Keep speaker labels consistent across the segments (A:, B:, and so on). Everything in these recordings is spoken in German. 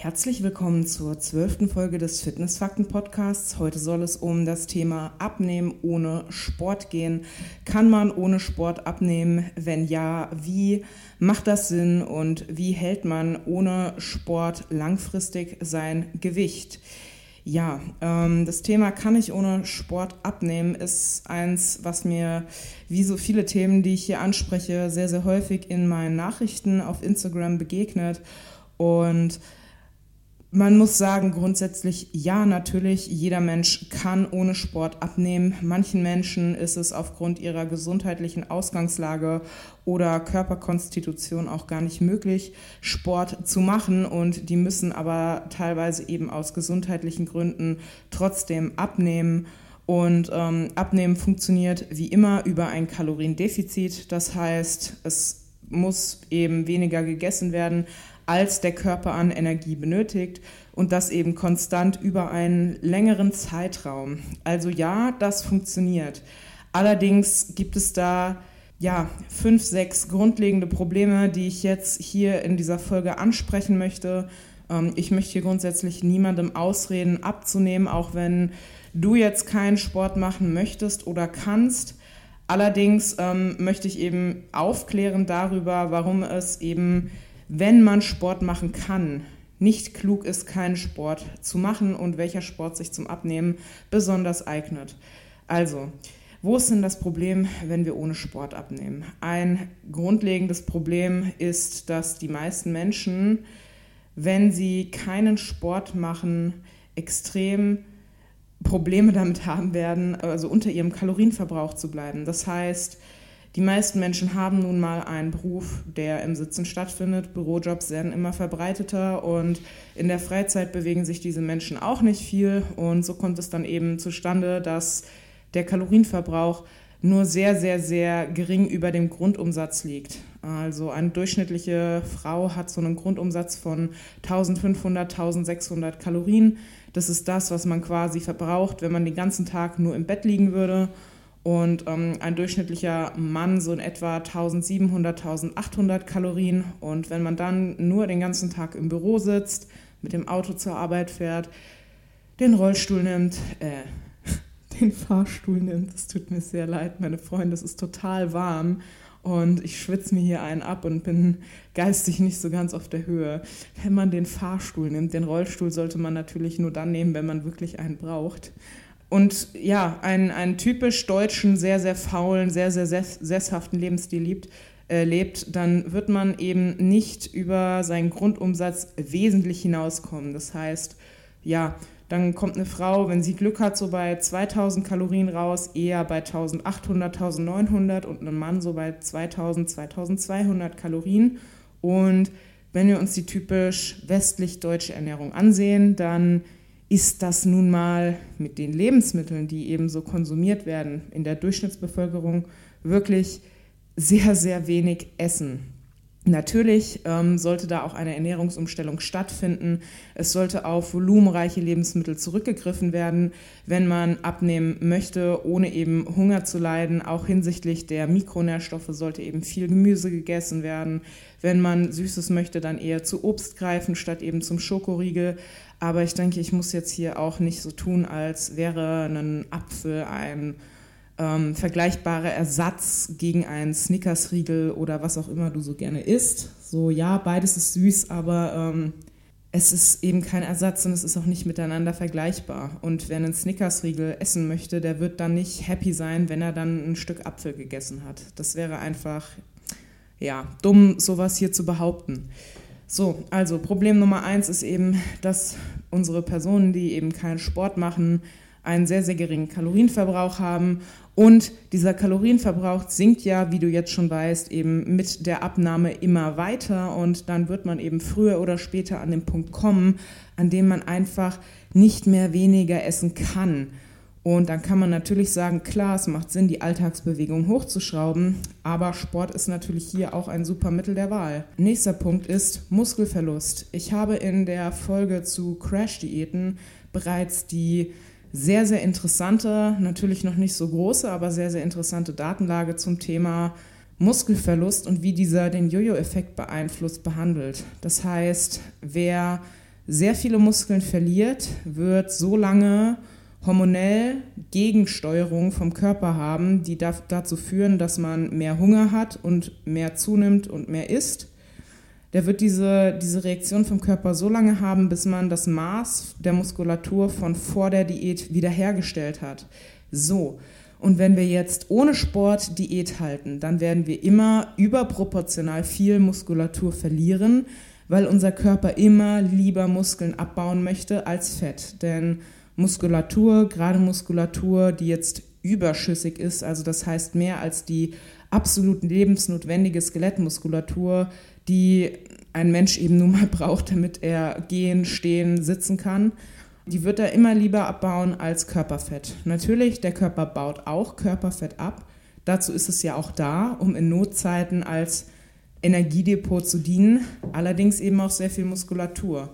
A: Herzlich willkommen zur zwölften Folge des Fitnessfakten-Podcasts. Heute soll es um das Thema Abnehmen ohne Sport gehen. Kann man ohne Sport abnehmen? Wenn ja, wie macht das Sinn und wie hält man ohne Sport langfristig sein Gewicht? Ja, ähm, das Thema kann ich ohne Sport abnehmen ist eins, was mir wie so viele Themen, die ich hier anspreche, sehr, sehr häufig in meinen Nachrichten auf Instagram begegnet. Und man muss sagen, grundsätzlich ja, natürlich, jeder Mensch kann ohne Sport abnehmen. Manchen Menschen ist es aufgrund ihrer gesundheitlichen Ausgangslage oder Körperkonstitution auch gar nicht möglich, Sport zu machen und die müssen aber teilweise eben aus gesundheitlichen Gründen trotzdem abnehmen. Und ähm, Abnehmen funktioniert wie immer über ein Kaloriendefizit. Das heißt, es muss eben weniger gegessen werden, als der Körper an Energie benötigt und das eben konstant über einen längeren Zeitraum. Also ja, das funktioniert. Allerdings gibt es da ja fünf, sechs grundlegende Probleme, die ich jetzt hier in dieser Folge ansprechen möchte. Ähm, ich möchte hier grundsätzlich niemandem ausreden, abzunehmen, auch wenn du jetzt keinen Sport machen möchtest oder kannst. Allerdings ähm, möchte ich eben aufklären darüber, warum es eben wenn man Sport machen kann, nicht klug ist, keinen Sport zu machen und welcher Sport sich zum Abnehmen besonders eignet. Also, wo ist denn das Problem, wenn wir ohne Sport abnehmen? Ein grundlegendes Problem ist, dass die meisten Menschen, wenn sie keinen Sport machen, extrem Probleme damit haben werden, also unter ihrem Kalorienverbrauch zu bleiben. Das heißt, die meisten Menschen haben nun mal einen Beruf, der im Sitzen stattfindet. Bürojobs werden immer verbreiteter und in der Freizeit bewegen sich diese Menschen auch nicht viel. Und so kommt es dann eben zustande, dass der Kalorienverbrauch nur sehr, sehr, sehr gering über dem Grundumsatz liegt. Also eine durchschnittliche Frau hat so einen Grundumsatz von 1500, 1600 Kalorien. Das ist das, was man quasi verbraucht, wenn man den ganzen Tag nur im Bett liegen würde und ähm, ein durchschnittlicher Mann so in etwa 1700, 1800 Kalorien. Und wenn man dann nur den ganzen Tag im Büro sitzt, mit dem Auto zur Arbeit fährt, den Rollstuhl nimmt, äh, den Fahrstuhl nimmt, es tut mir sehr leid, meine Freunde, es ist total warm und ich schwitze mir hier einen ab und bin geistig nicht so ganz auf der Höhe. Wenn man den Fahrstuhl nimmt, den Rollstuhl sollte man natürlich nur dann nehmen, wenn man wirklich einen braucht und ja, einen, einen typisch deutschen, sehr, sehr faulen, sehr, sehr sesshaften Lebensstil liebt, äh, lebt, dann wird man eben nicht über seinen Grundumsatz wesentlich hinauskommen. Das heißt, ja, dann kommt eine Frau, wenn sie Glück hat, so bei 2000 Kalorien raus, eher bei 1800, 1900 und ein Mann so bei 2000, 2200 Kalorien. Und wenn wir uns die typisch westlich-deutsche Ernährung ansehen, dann ist das nun mal mit den Lebensmitteln, die eben so konsumiert werden in der Durchschnittsbevölkerung, wirklich sehr, sehr wenig Essen. Natürlich ähm, sollte da auch eine Ernährungsumstellung stattfinden. Es sollte auf volumenreiche Lebensmittel zurückgegriffen werden, wenn man abnehmen möchte, ohne eben Hunger zu leiden. Auch hinsichtlich der Mikronährstoffe sollte eben viel Gemüse gegessen werden. Wenn man Süßes möchte, dann eher zu Obst greifen statt eben zum Schokoriegel. Aber ich denke, ich muss jetzt hier auch nicht so tun, als wäre ein Apfel ein ähm, vergleichbarer Ersatz gegen einen Snickersriegel oder was auch immer du so gerne isst. So, ja, beides ist süß, aber ähm, es ist eben kein Ersatz und es ist auch nicht miteinander vergleichbar. Und wer einen Snickersriegel essen möchte, der wird dann nicht happy sein, wenn er dann ein Stück Apfel gegessen hat. Das wäre einfach, ja, dumm, sowas hier zu behaupten. So, also Problem Nummer eins ist eben, dass unsere Personen, die eben keinen Sport machen, einen sehr, sehr geringen Kalorienverbrauch haben. Und dieser Kalorienverbrauch sinkt ja, wie du jetzt schon weißt, eben mit der Abnahme immer weiter. Und dann wird man eben früher oder später an den Punkt kommen, an dem man einfach nicht mehr weniger essen kann. Und dann kann man natürlich sagen, klar, es macht Sinn, die Alltagsbewegung hochzuschrauben, aber Sport ist natürlich hier auch ein super Mittel der Wahl. Nächster Punkt ist Muskelverlust. Ich habe in der Folge zu Crash-Diäten bereits die sehr, sehr interessante, natürlich noch nicht so große, aber sehr, sehr interessante Datenlage zum Thema Muskelverlust und wie dieser den Jojo-Effekt beeinflusst behandelt. Das heißt, wer sehr viele Muskeln verliert, wird so lange hormonell Gegensteuerung vom Körper haben, die dazu führen, dass man mehr Hunger hat und mehr zunimmt und mehr isst. Der wird diese, diese Reaktion vom Körper so lange haben, bis man das Maß der Muskulatur von vor der Diät wiederhergestellt hat. So, und wenn wir jetzt ohne Sport Diät halten, dann werden wir immer überproportional viel Muskulatur verlieren, weil unser Körper immer lieber Muskeln abbauen möchte als Fett. Denn Muskulatur, gerade Muskulatur, die jetzt überschüssig ist, also das heißt mehr als die absolut lebensnotwendige Skelettmuskulatur, die ein Mensch eben nun mal braucht, damit er gehen, stehen, sitzen kann, die wird er immer lieber abbauen als Körperfett. Natürlich, der Körper baut auch Körperfett ab. Dazu ist es ja auch da, um in Notzeiten als Energiedepot zu dienen, allerdings eben auch sehr viel Muskulatur.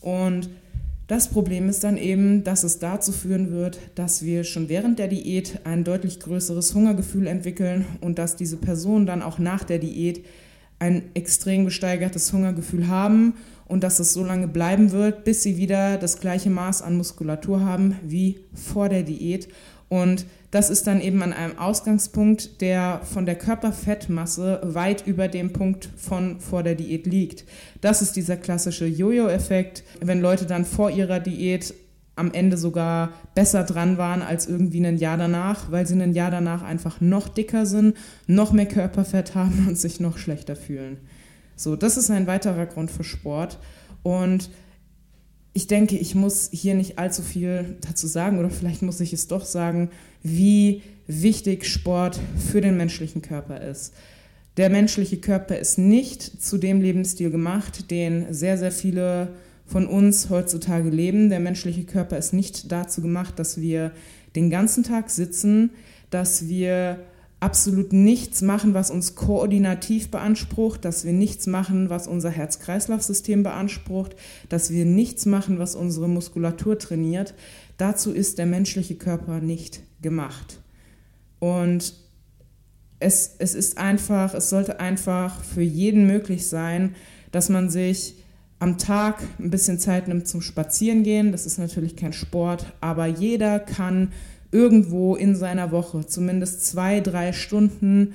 A: Und das Problem ist dann eben, dass es dazu führen wird, dass wir schon während der Diät ein deutlich größeres Hungergefühl entwickeln und dass diese Personen dann auch nach der Diät ein extrem gesteigertes Hungergefühl haben und dass es so lange bleiben wird, bis sie wieder das gleiche Maß an Muskulatur haben wie vor der Diät. Und das ist dann eben an einem Ausgangspunkt, der von der Körperfettmasse weit über dem Punkt von vor der Diät liegt. Das ist dieser klassische Jojo-Effekt, wenn Leute dann vor ihrer Diät am Ende sogar besser dran waren als irgendwie ein Jahr danach, weil sie ein Jahr danach einfach noch dicker sind, noch mehr Körperfett haben und sich noch schlechter fühlen. So, das ist ein weiterer Grund für Sport. Und ich denke, ich muss hier nicht allzu viel dazu sagen oder vielleicht muss ich es doch sagen, wie wichtig Sport für den menschlichen Körper ist. Der menschliche Körper ist nicht zu dem Lebensstil gemacht, den sehr, sehr viele von uns heutzutage leben. Der menschliche Körper ist nicht dazu gemacht, dass wir den ganzen Tag sitzen, dass wir absolut nichts machen, was uns koordinativ beansprucht, dass wir nichts machen, was unser Herz-Kreislauf-System beansprucht, dass wir nichts machen, was unsere Muskulatur trainiert. Dazu ist der menschliche Körper nicht gemacht. Und es, es ist einfach, es sollte einfach für jeden möglich sein, dass man sich am Tag ein bisschen Zeit nimmt zum Spazierengehen. Das ist natürlich kein Sport, aber jeder kann irgendwo in seiner Woche zumindest zwei, drei Stunden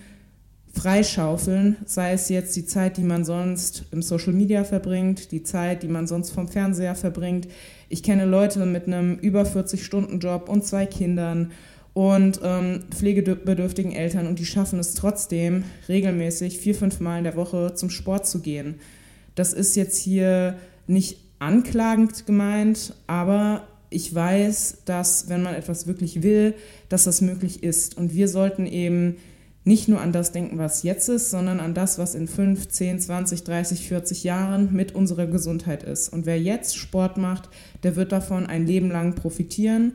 A: freischaufeln, sei es jetzt die Zeit, die man sonst im Social Media verbringt, die Zeit, die man sonst vom Fernseher verbringt. Ich kenne Leute mit einem über 40-Stunden-Job und zwei Kindern und ähm, pflegebedürftigen Eltern und die schaffen es trotzdem, regelmäßig vier, fünf Mal in der Woche zum Sport zu gehen. Das ist jetzt hier nicht anklagend gemeint, aber ich weiß, dass wenn man etwas wirklich will, dass das möglich ist. Und wir sollten eben nicht nur an das denken, was jetzt ist, sondern an das, was in 5, 10, 20, 30, 40 Jahren mit unserer Gesundheit ist. Und wer jetzt Sport macht, der wird davon ein Leben lang profitieren.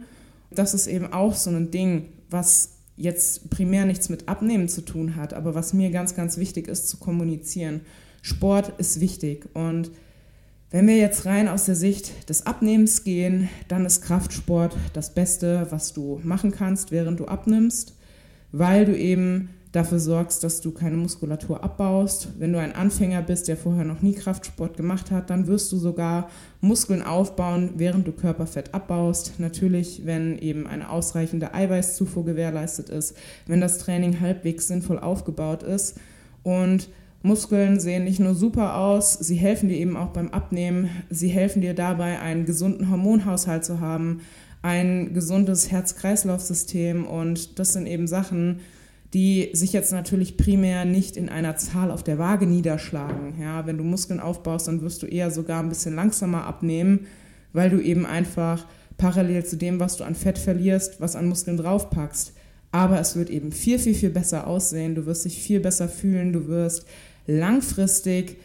A: Das ist eben auch so ein Ding, was jetzt primär nichts mit Abnehmen zu tun hat, aber was mir ganz, ganz wichtig ist zu kommunizieren. Sport ist wichtig und wenn wir jetzt rein aus der Sicht des Abnehmens gehen, dann ist Kraftsport das Beste, was du machen kannst, während du abnimmst, weil du eben dafür sorgst, dass du keine Muskulatur abbaust. Wenn du ein Anfänger bist, der vorher noch nie Kraftsport gemacht hat, dann wirst du sogar Muskeln aufbauen, während du Körperfett abbaust. Natürlich, wenn eben eine ausreichende Eiweißzufuhr gewährleistet ist, wenn das Training halbwegs sinnvoll aufgebaut ist und Muskeln sehen nicht nur super aus, sie helfen dir eben auch beim Abnehmen. Sie helfen dir dabei, einen gesunden Hormonhaushalt zu haben, ein gesundes Herz-Kreislauf-System. Und das sind eben Sachen, die sich jetzt natürlich primär nicht in einer Zahl auf der Waage niederschlagen. Ja, wenn du Muskeln aufbaust, dann wirst du eher sogar ein bisschen langsamer abnehmen, weil du eben einfach parallel zu dem, was du an Fett verlierst, was an Muskeln draufpackst. Aber es wird eben viel, viel, viel besser aussehen. Du wirst dich viel besser fühlen. Du wirst langfristig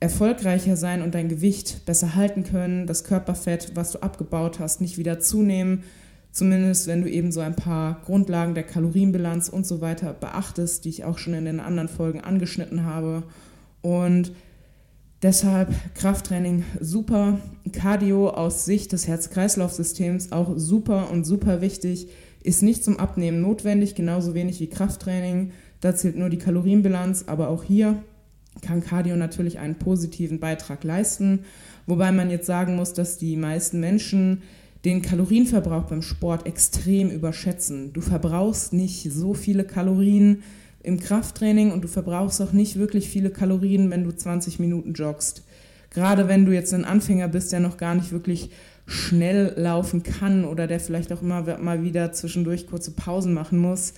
A: erfolgreicher sein und dein Gewicht besser halten können, das Körperfett, was du abgebaut hast, nicht wieder zunehmen. Zumindest wenn du eben so ein paar Grundlagen der Kalorienbilanz und so weiter beachtest, die ich auch schon in den anderen Folgen angeschnitten habe. Und deshalb Krafttraining super, Cardio aus Sicht des Herz-Kreislauf-Systems auch super und super wichtig, ist nicht zum Abnehmen notwendig, genauso wenig wie Krafttraining. Da zählt nur die Kalorienbilanz, aber auch hier kann Cardio natürlich einen positiven Beitrag leisten, wobei man jetzt sagen muss, dass die meisten Menschen den Kalorienverbrauch beim Sport extrem überschätzen. Du verbrauchst nicht so viele Kalorien im Krafttraining und du verbrauchst auch nicht wirklich viele Kalorien, wenn du 20 Minuten joggst. Gerade wenn du jetzt ein Anfänger bist, der noch gar nicht wirklich schnell laufen kann oder der vielleicht auch immer mal wieder zwischendurch kurze Pausen machen muss,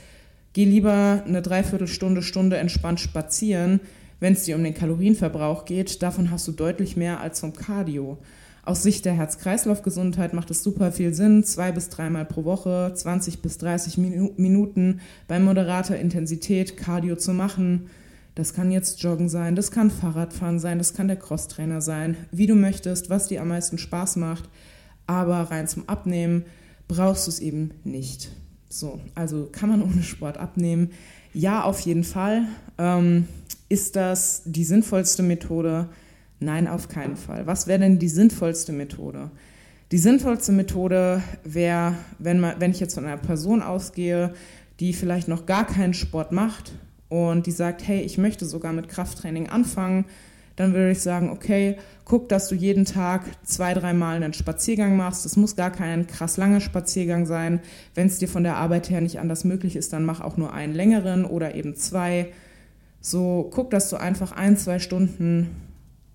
A: geh lieber eine Dreiviertelstunde, Stunde entspannt spazieren, wenn es dir um den Kalorienverbrauch geht. Davon hast du deutlich mehr als vom Cardio. Aus Sicht der Herz-Kreislauf-Gesundheit macht es super viel Sinn, zwei bis dreimal pro Woche, 20 bis 30 Minuten bei moderater Intensität Cardio zu machen. Das kann jetzt Joggen sein, das kann Fahrradfahren sein, das kann der Crosstrainer sein, wie du möchtest, was dir am meisten Spaß macht. Aber rein zum Abnehmen brauchst du es eben nicht. So, also kann man ohne Sport abnehmen? Ja, auf jeden Fall. Ähm, ist das die sinnvollste Methode? Nein, auf keinen Fall. Was wäre denn die sinnvollste Methode? Die sinnvollste Methode wäre, wenn, wenn ich jetzt von einer Person ausgehe, die vielleicht noch gar keinen Sport macht und die sagt, hey, ich möchte sogar mit Krafttraining anfangen, dann würde ich sagen, okay, guck, dass du jeden Tag zwei, dreimal einen Spaziergang machst. Das muss gar kein krass langer Spaziergang sein. Wenn es dir von der Arbeit her nicht anders möglich ist, dann mach auch nur einen längeren oder eben zwei. So, guck, dass du einfach ein, zwei Stunden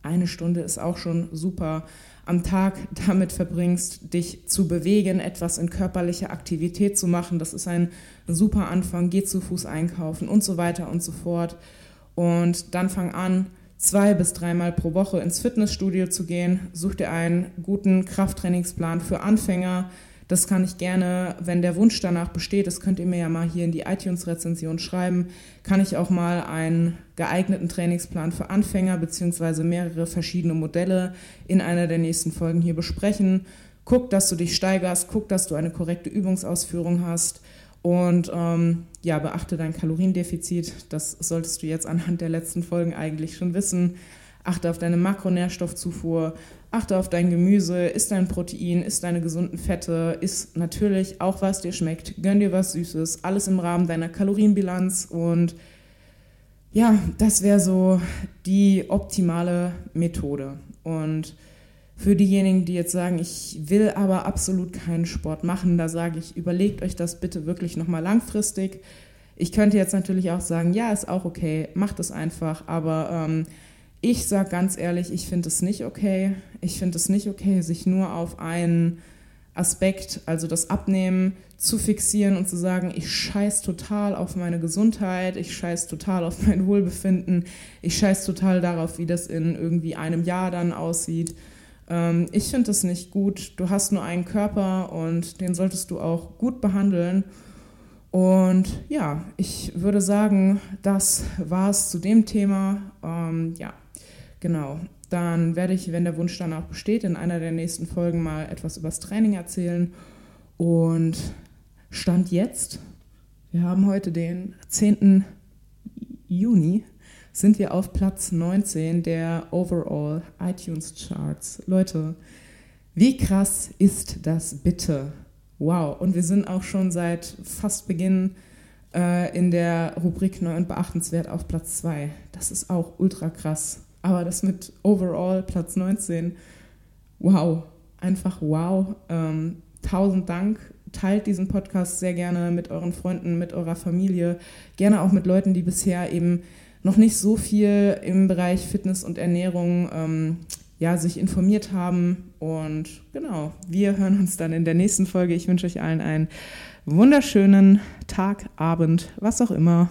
A: eine Stunde ist auch schon super am Tag damit verbringst, dich zu bewegen, etwas in körperlicher Aktivität zu machen. Das ist ein super Anfang. Geh zu Fuß einkaufen und so weiter und so fort. Und dann fang an, zwei bis dreimal pro Woche ins Fitnessstudio zu gehen. Such dir einen guten Krafttrainingsplan für Anfänger das kann ich gerne, wenn der Wunsch danach besteht, das könnt ihr mir ja mal hier in die iTunes-Rezension schreiben, kann ich auch mal einen geeigneten Trainingsplan für Anfänger bzw. mehrere verschiedene Modelle in einer der nächsten Folgen hier besprechen. Guck, dass du dich steigerst, guck, dass du eine korrekte Übungsausführung hast und ähm, ja, beachte dein Kaloriendefizit. Das solltest du jetzt anhand der letzten Folgen eigentlich schon wissen. Achte auf deine Makronährstoffzufuhr, achte auf dein Gemüse, isst dein Protein, isst deine gesunden Fette, isst natürlich auch, was dir schmeckt, gönn dir was Süßes, alles im Rahmen deiner Kalorienbilanz. Und ja, das wäre so die optimale Methode. Und für diejenigen, die jetzt sagen, ich will aber absolut keinen Sport machen, da sage ich, überlegt euch das bitte wirklich nochmal langfristig. Ich könnte jetzt natürlich auch sagen, ja, ist auch okay, macht es einfach, aber ähm, ich sage ganz ehrlich, ich finde es nicht okay. Ich finde es nicht okay, sich nur auf einen Aspekt, also das Abnehmen, zu fixieren und zu sagen, ich scheiß total auf meine Gesundheit, ich scheiß total auf mein Wohlbefinden, ich scheiß total darauf, wie das in irgendwie einem Jahr dann aussieht. Ähm, ich finde das nicht gut. Du hast nur einen Körper und den solltest du auch gut behandeln. Und ja, ich würde sagen, das war es zu dem Thema. Ähm, ja, Genau. Dann werde ich, wenn der Wunsch danach besteht, in einer der nächsten Folgen mal etwas übers Training erzählen. Und Stand jetzt, wir haben heute den 10. Juni, sind wir auf Platz 19 der Overall iTunes Charts. Leute, wie krass ist das bitte? Wow, und wir sind auch schon seit fast Beginn äh, in der Rubrik neu und beachtenswert auf Platz 2. Das ist auch ultra krass. Aber das mit Overall Platz 19, wow, einfach wow. Ähm, tausend Dank. Teilt diesen Podcast sehr gerne mit euren Freunden, mit eurer Familie, gerne auch mit Leuten, die bisher eben noch nicht so viel im Bereich Fitness und Ernährung ähm, ja, sich informiert haben. Und genau, wir hören uns dann in der nächsten Folge. Ich wünsche euch allen einen wunderschönen Tag, Abend, was auch immer.